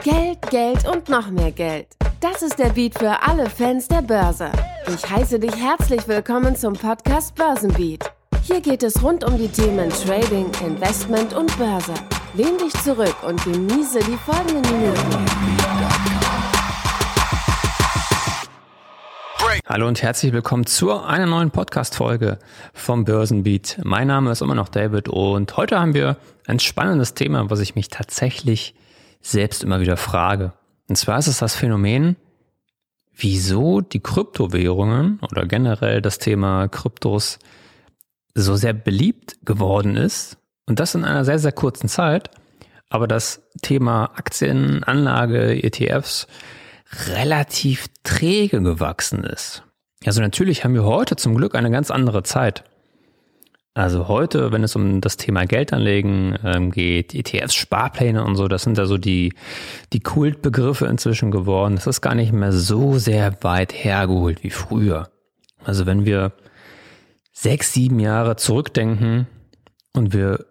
Geld, Geld und noch mehr Geld. Das ist der Beat für alle Fans der Börse. Ich heiße dich herzlich willkommen zum Podcast Börsenbeat. Hier geht es rund um die Themen Trading, Investment und Börse. Lehn dich zurück und genieße die folgenden Minuten. Hallo und herzlich willkommen zu einer neuen Podcast-Folge vom Börsenbeat. Mein Name ist immer noch David und heute haben wir ein spannendes Thema, was ich mich tatsächlich selbst immer wieder frage. Und zwar ist es das Phänomen, wieso die Kryptowährungen oder generell das Thema Kryptos so sehr beliebt geworden ist und das in einer sehr, sehr kurzen Zeit, aber das Thema Aktien, Anlage, ETFs relativ träge gewachsen ist. Also natürlich haben wir heute zum Glück eine ganz andere Zeit. Also heute, wenn es um das Thema Geldanlegen ähm, geht, ETFs, Sparpläne und so, das sind da so die, die Kultbegriffe inzwischen geworden. Das ist gar nicht mehr so sehr weit hergeholt wie früher. Also wenn wir sechs, sieben Jahre zurückdenken und wir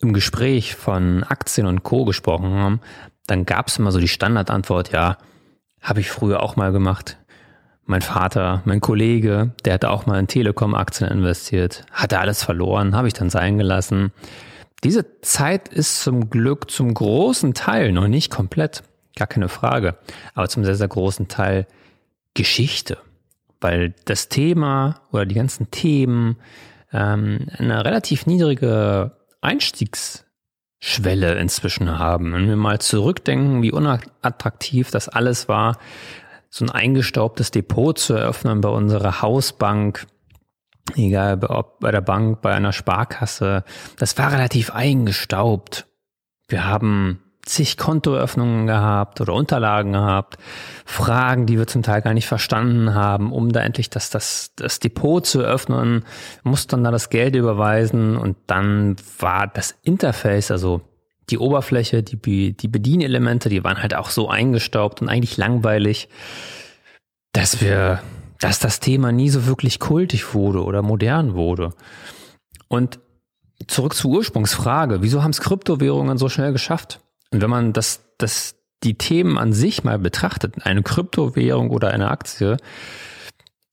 im Gespräch von Aktien und Co. gesprochen haben, dann gab es immer so die Standardantwort, ja, habe ich früher auch mal gemacht. Mein Vater, mein Kollege, der hatte auch mal in Telekom-Aktien investiert, hatte alles verloren, habe ich dann sein gelassen. Diese Zeit ist zum Glück zum großen Teil noch nicht komplett, gar keine Frage, aber zum sehr, sehr großen Teil Geschichte, weil das Thema oder die ganzen Themen ähm, eine relativ niedrige Einstiegsschwelle inzwischen haben. Wenn wir mal zurückdenken, wie unattraktiv das alles war, so ein eingestaubtes Depot zu eröffnen bei unserer Hausbank, egal ob bei der Bank, bei einer Sparkasse, das war relativ eingestaubt. Wir haben zig Kontoöffnungen gehabt oder Unterlagen gehabt, Fragen, die wir zum Teil gar nicht verstanden haben, um da endlich das, das, das Depot zu öffnen, mussten dann da das Geld überweisen und dann war das Interface, also die Oberfläche, die, die Bedienelemente, die waren halt auch so eingestaubt und eigentlich langweilig, dass wir, dass das Thema nie so wirklich kultig wurde oder modern wurde. Und zurück zur Ursprungsfrage, wieso haben es Kryptowährungen so schnell geschafft? Und wenn man das, das, die Themen an sich mal betrachtet, eine Kryptowährung oder eine Aktie,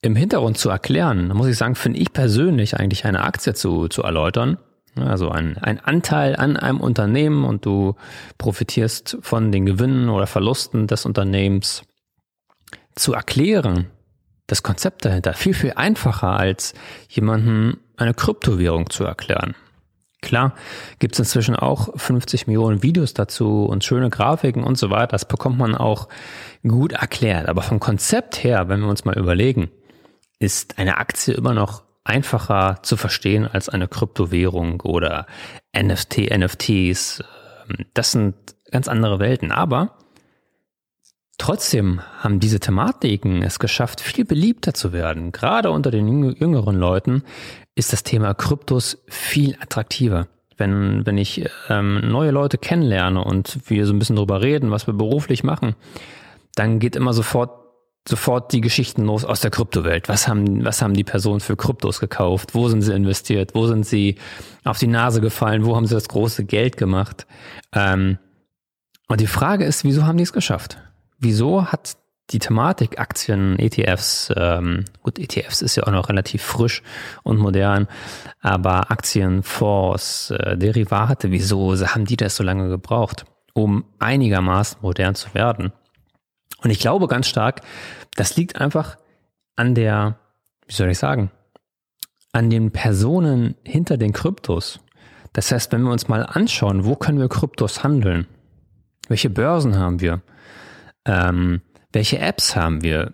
im Hintergrund zu erklären, muss ich sagen, finde ich persönlich eigentlich eine Aktie zu, zu erläutern, also ein, ein Anteil an einem Unternehmen und du profitierst von den Gewinnen oder Verlusten des Unternehmens zu erklären, das Konzept dahinter, viel, viel einfacher als jemanden eine Kryptowährung zu erklären. Klar, gibt es inzwischen auch 50 Millionen Videos dazu und schöne Grafiken und so weiter. Das bekommt man auch gut erklärt. Aber vom Konzept her, wenn wir uns mal überlegen, ist eine Aktie immer noch einfacher zu verstehen als eine Kryptowährung oder NFT, NFTs. Das sind ganz andere Welten. Aber trotzdem haben diese Thematiken es geschafft, viel beliebter zu werden. Gerade unter den jüngeren Leuten ist das Thema Kryptos viel attraktiver. Wenn, wenn ich ähm, neue Leute kennenlerne und wir so ein bisschen drüber reden, was wir beruflich machen, dann geht immer sofort sofort die Geschichten los aus der Kryptowelt. Was haben, was haben die Personen für Kryptos gekauft? Wo sind sie investiert? Wo sind sie auf die Nase gefallen? Wo haben sie das große Geld gemacht? Ähm, und die Frage ist, wieso haben die es geschafft? Wieso hat die Thematik Aktien, ETFs, ähm, gut, ETFs ist ja auch noch relativ frisch und modern, aber Aktien, Fonds, äh, Derivate, wieso haben die das so lange gebraucht, um einigermaßen modern zu werden? Und ich glaube ganz stark, das liegt einfach an der, wie soll ich sagen, an den Personen hinter den Kryptos. Das heißt, wenn wir uns mal anschauen, wo können wir Kryptos handeln? Welche Börsen haben wir? Ähm, welche Apps haben wir?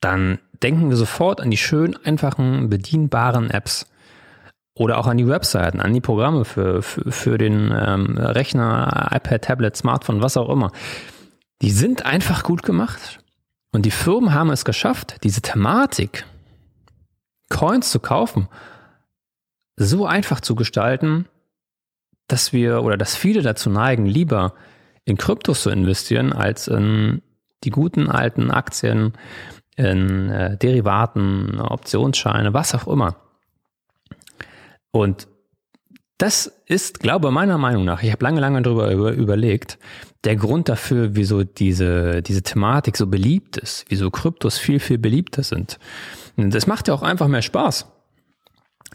Dann denken wir sofort an die schön einfachen, bedienbaren Apps oder auch an die Webseiten, an die Programme für, für, für den ähm, Rechner, iPad, Tablet, Smartphone, was auch immer. Die sind einfach gut gemacht. Und die Firmen haben es geschafft, diese Thematik, Coins zu kaufen, so einfach zu gestalten, dass wir oder dass viele dazu neigen, lieber in Kryptos zu investieren, als in die guten alten Aktien, in äh, Derivaten, Optionsscheine, was auch immer. Und das ist, glaube meiner Meinung nach, ich habe lange, lange darüber über, überlegt, der Grund dafür, wieso diese, diese Thematik so beliebt ist, wieso Kryptos viel, viel beliebter sind. Das macht ja auch einfach mehr Spaß.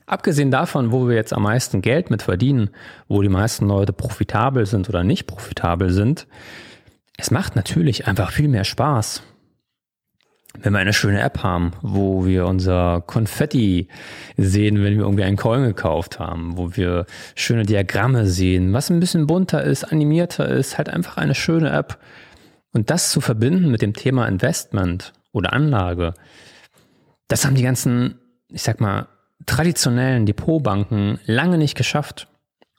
Abgesehen davon, wo wir jetzt am meisten Geld mit verdienen, wo die meisten Leute profitabel sind oder nicht profitabel sind, es macht natürlich einfach viel mehr Spaß, wenn wir eine schöne App haben, wo wir unser Konfetti sehen, wenn wir irgendwie einen Coin gekauft haben, wo wir schöne Diagramme sehen, was ein bisschen bunter ist, animierter ist, halt einfach eine schöne App. Und das zu verbinden mit dem Thema Investment oder Anlage, das haben die ganzen, ich sag mal, traditionellen Depotbanken lange nicht geschafft.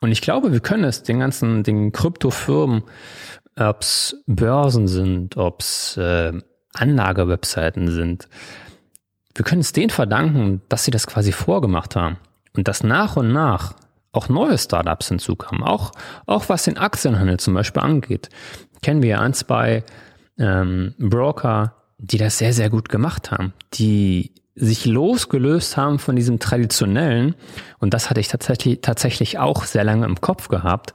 Und ich glaube, wir können es den ganzen, den Kryptofirmen, ob es Börsen sind, ob es äh, Anlagewebseiten sind. Wir können es denen verdanken, dass sie das quasi vorgemacht haben und dass nach und nach auch neue Startups hinzukamen, auch, auch was den Aktienhandel zum Beispiel angeht. Kennen wir ja ein, zwei ähm, Broker, die das sehr, sehr gut gemacht haben, die sich losgelöst haben von diesem traditionellen, und das hatte ich tatsächlich, tatsächlich auch sehr lange im Kopf gehabt,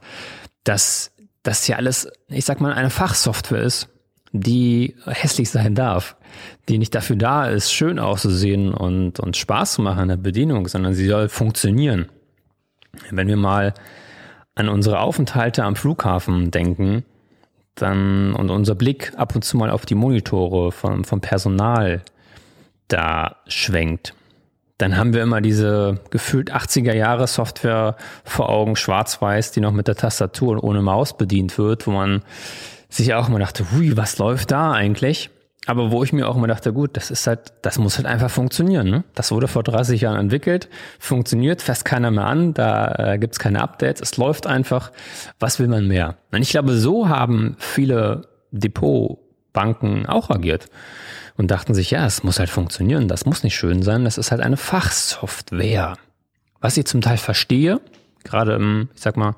dass das ja alles, ich sag mal, eine Fachsoftware ist, die hässlich sein darf, die nicht dafür da ist, schön auszusehen und, und Spaß zu machen in der Bedienung, sondern sie soll funktionieren. Wenn wir mal an unsere Aufenthalte am Flughafen denken, dann und unser Blick ab und zu mal auf die Monitore vom, vom Personal da schwenkt, dann haben wir immer diese gefühlt 80er Jahre Software vor Augen, schwarz-weiß, die noch mit der Tastatur und ohne Maus bedient wird, wo man sich auch immer dachte, hui, was läuft da eigentlich? Aber wo ich mir auch immer dachte, gut, das ist halt, das muss halt einfach funktionieren. Ne? Das wurde vor 30 Jahren entwickelt, funktioniert, fässt keiner mehr an, da äh, gibt's keine Updates, es läuft einfach. Was will man mehr? Und ich glaube, so haben viele Depotbanken auch agiert und dachten sich, ja, es muss halt funktionieren, das muss nicht schön sein, das ist halt eine Fachsoftware. Was ich zum Teil verstehe, gerade im, ich sag mal,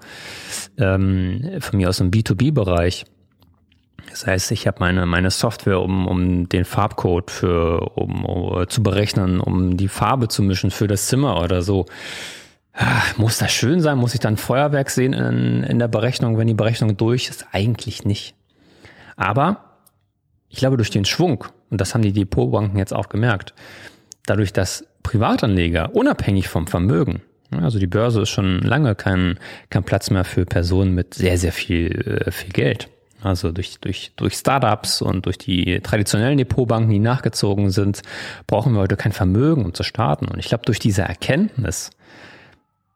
ähm, von mir aus im B2B-Bereich, das heißt, ich habe meine, meine Software, um, um den Farbcode für, um, um, zu berechnen, um die Farbe zu mischen für das Zimmer oder so. Ah, muss das schön sein? Muss ich dann Feuerwerk sehen in, in der Berechnung, wenn die Berechnung durch ist? Eigentlich nicht. Aber ich glaube, durch den Schwung, und das haben die Depotbanken jetzt auch gemerkt, dadurch, dass Privatanleger unabhängig vom Vermögen, also die Börse ist schon lange kein, kein Platz mehr für Personen mit sehr, sehr viel, äh, viel Geld. Also durch, durch, durch Startups und durch die traditionellen Depotbanken, die nachgezogen sind, brauchen wir heute kein Vermögen, um zu starten. Und ich glaube, durch diese Erkenntnis,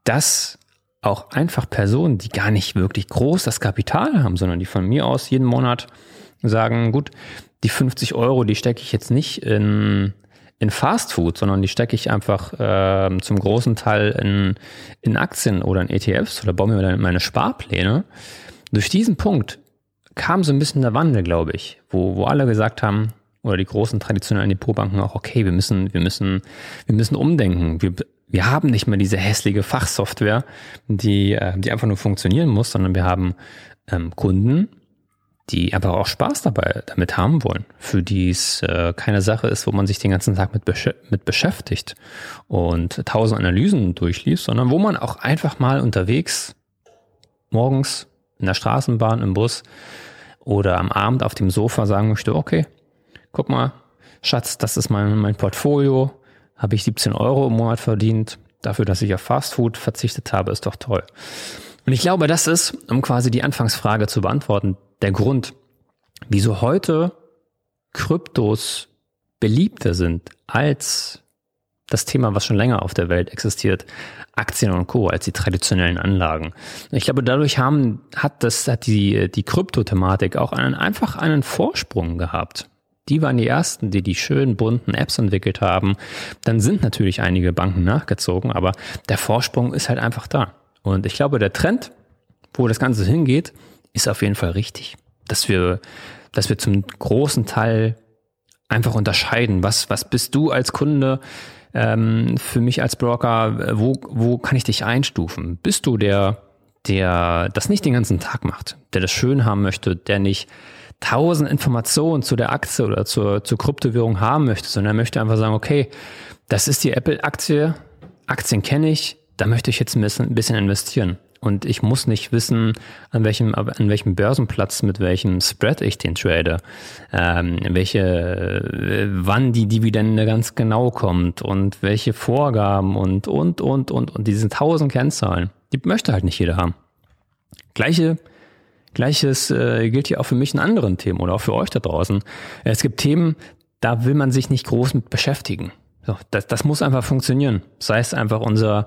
dass auch einfach Personen, die gar nicht wirklich groß das Kapital haben, sondern die von mir aus jeden Monat sagen, gut, die 50 Euro, die stecke ich jetzt nicht in, in Fast Food, sondern die stecke ich einfach äh, zum großen Teil in, in Aktien oder in ETFs oder baue mir meine Sparpläne. Durch diesen Punkt kam so ein bisschen der Wandel, glaube ich, wo, wo alle gesagt haben, oder die großen traditionellen Depotbanken auch, okay, wir müssen, wir müssen, wir müssen umdenken. Wir, wir haben nicht mehr diese hässliche Fachsoftware, die, äh, die einfach nur funktionieren muss, sondern wir haben ähm, Kunden, die aber auch Spaß dabei damit haben wollen, für die es äh, keine Sache ist, wo man sich den ganzen Tag mit, besch mit beschäftigt und tausend Analysen durchliest, sondern wo man auch einfach mal unterwegs morgens in der Straßenbahn, im Bus oder am Abend auf dem Sofa sagen möchte, okay, guck mal, Schatz, das ist mein, mein Portfolio, habe ich 17 Euro im Monat verdient, dafür, dass ich auf Fastfood verzichtet habe, ist doch toll. Und ich glaube, das ist, um quasi die Anfangsfrage zu beantworten, der Grund, wieso heute Kryptos beliebter sind als das Thema, was schon länger auf der Welt existiert, Aktien und Co. als die traditionellen Anlagen. Ich glaube, dadurch haben, hat das, hat die, die Kryptothematik auch einen, einfach einen Vorsprung gehabt. Die waren die ersten, die die schönen bunten Apps entwickelt haben. Dann sind natürlich einige Banken nachgezogen, aber der Vorsprung ist halt einfach da. Und ich glaube, der Trend, wo das Ganze hingeht, ist auf jeden Fall richtig. Dass wir, dass wir zum großen Teil einfach unterscheiden. Was, was bist du als Kunde? Ähm, für mich als Broker, wo, wo kann ich dich einstufen? Bist du der, der das nicht den ganzen Tag macht, der das schön haben möchte, der nicht tausend Informationen zu der Aktie oder zur, zur Kryptowährung haben möchte, sondern er möchte einfach sagen, okay, das ist die Apple-Aktie, Aktien kenne ich, da möchte ich jetzt ein bisschen investieren. Und ich muss nicht wissen, an welchem, an welchem Börsenplatz, mit welchem Spread ich den trade, ähm, welche, äh, wann die Dividende ganz genau kommt und welche Vorgaben und, und, und, und, und diese tausend Kennzahlen. Die möchte halt nicht jeder haben. Gleiche, Gleiches äh, gilt hier auch für mich in anderen Themen oder auch für euch da draußen. Es gibt Themen, da will man sich nicht groß mit beschäftigen. So, das, das muss einfach funktionieren. Sei es einfach unser,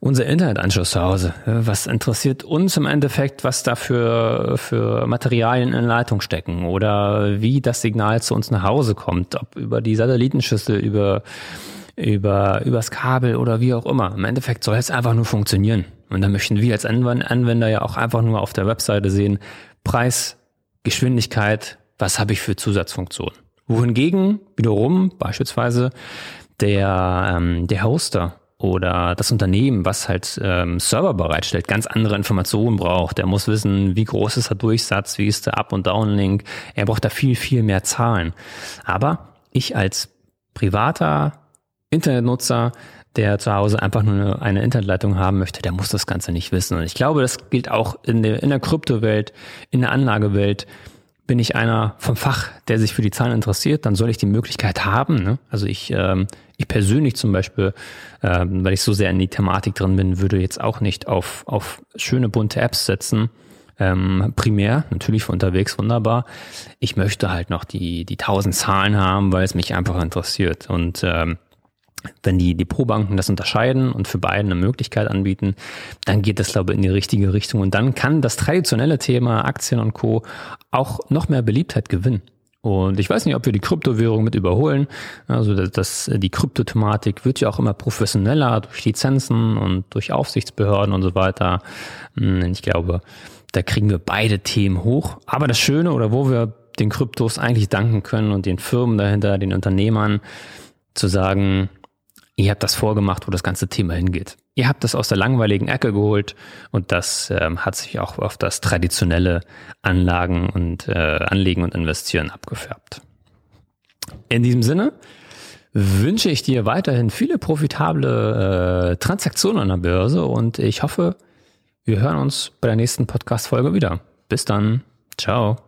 unser Internetanschluss zu Hause. Was interessiert uns im Endeffekt, was da für, für Materialien in Leitung stecken oder wie das Signal zu uns nach Hause kommt, ob über die Satellitenschüssel, über, über, übers Kabel oder wie auch immer. Im Endeffekt soll es einfach nur funktionieren. Und da möchten wir als Anwender ja auch einfach nur auf der Webseite sehen, Preis, Geschwindigkeit, was habe ich für Zusatzfunktionen. Wohingegen wiederum beispielsweise der, ähm, der Hoster oder das Unternehmen, was halt ähm, Server bereitstellt, ganz andere Informationen braucht. Er muss wissen, wie groß ist der Durchsatz, wie ist der Up- und Downlink. Er braucht da viel, viel mehr Zahlen. Aber ich als privater Internetnutzer, der zu Hause einfach nur eine Internetleitung haben möchte, der muss das Ganze nicht wissen. Und ich glaube, das gilt auch in der, in der Kryptowelt, in der Anlagewelt bin ich einer vom Fach, der sich für die Zahlen interessiert, dann soll ich die Möglichkeit haben. Ne? Also ich, ähm, ich persönlich zum Beispiel, ähm, weil ich so sehr in die Thematik drin bin, würde jetzt auch nicht auf, auf schöne bunte Apps setzen. Ähm, primär, natürlich für unterwegs wunderbar. Ich möchte halt noch die, die tausend Zahlen haben, weil es mich einfach interessiert. Und ähm, wenn die Depotbanken das unterscheiden und für beide eine Möglichkeit anbieten, dann geht das, glaube ich, in die richtige Richtung. Und dann kann das traditionelle Thema Aktien und Co. auch noch mehr Beliebtheit gewinnen. Und ich weiß nicht, ob wir die Kryptowährung mit überholen. Also das, das, die Kryptothematik wird ja auch immer professioneller durch Lizenzen und durch Aufsichtsbehörden und so weiter. Hm, ich glaube, da kriegen wir beide Themen hoch. Aber das Schöne oder wo wir den Kryptos eigentlich danken können und den Firmen dahinter, den Unternehmern, zu sagen, Ihr habt das vorgemacht, wo das ganze Thema hingeht. Ihr habt das aus der langweiligen Ecke geholt und das ähm, hat sich auch auf das traditionelle Anlagen und äh, Anlegen und Investieren abgefärbt. In diesem Sinne wünsche ich dir weiterhin viele profitable äh, Transaktionen an der Börse und ich hoffe, wir hören uns bei der nächsten Podcast-Folge wieder. Bis dann. Ciao.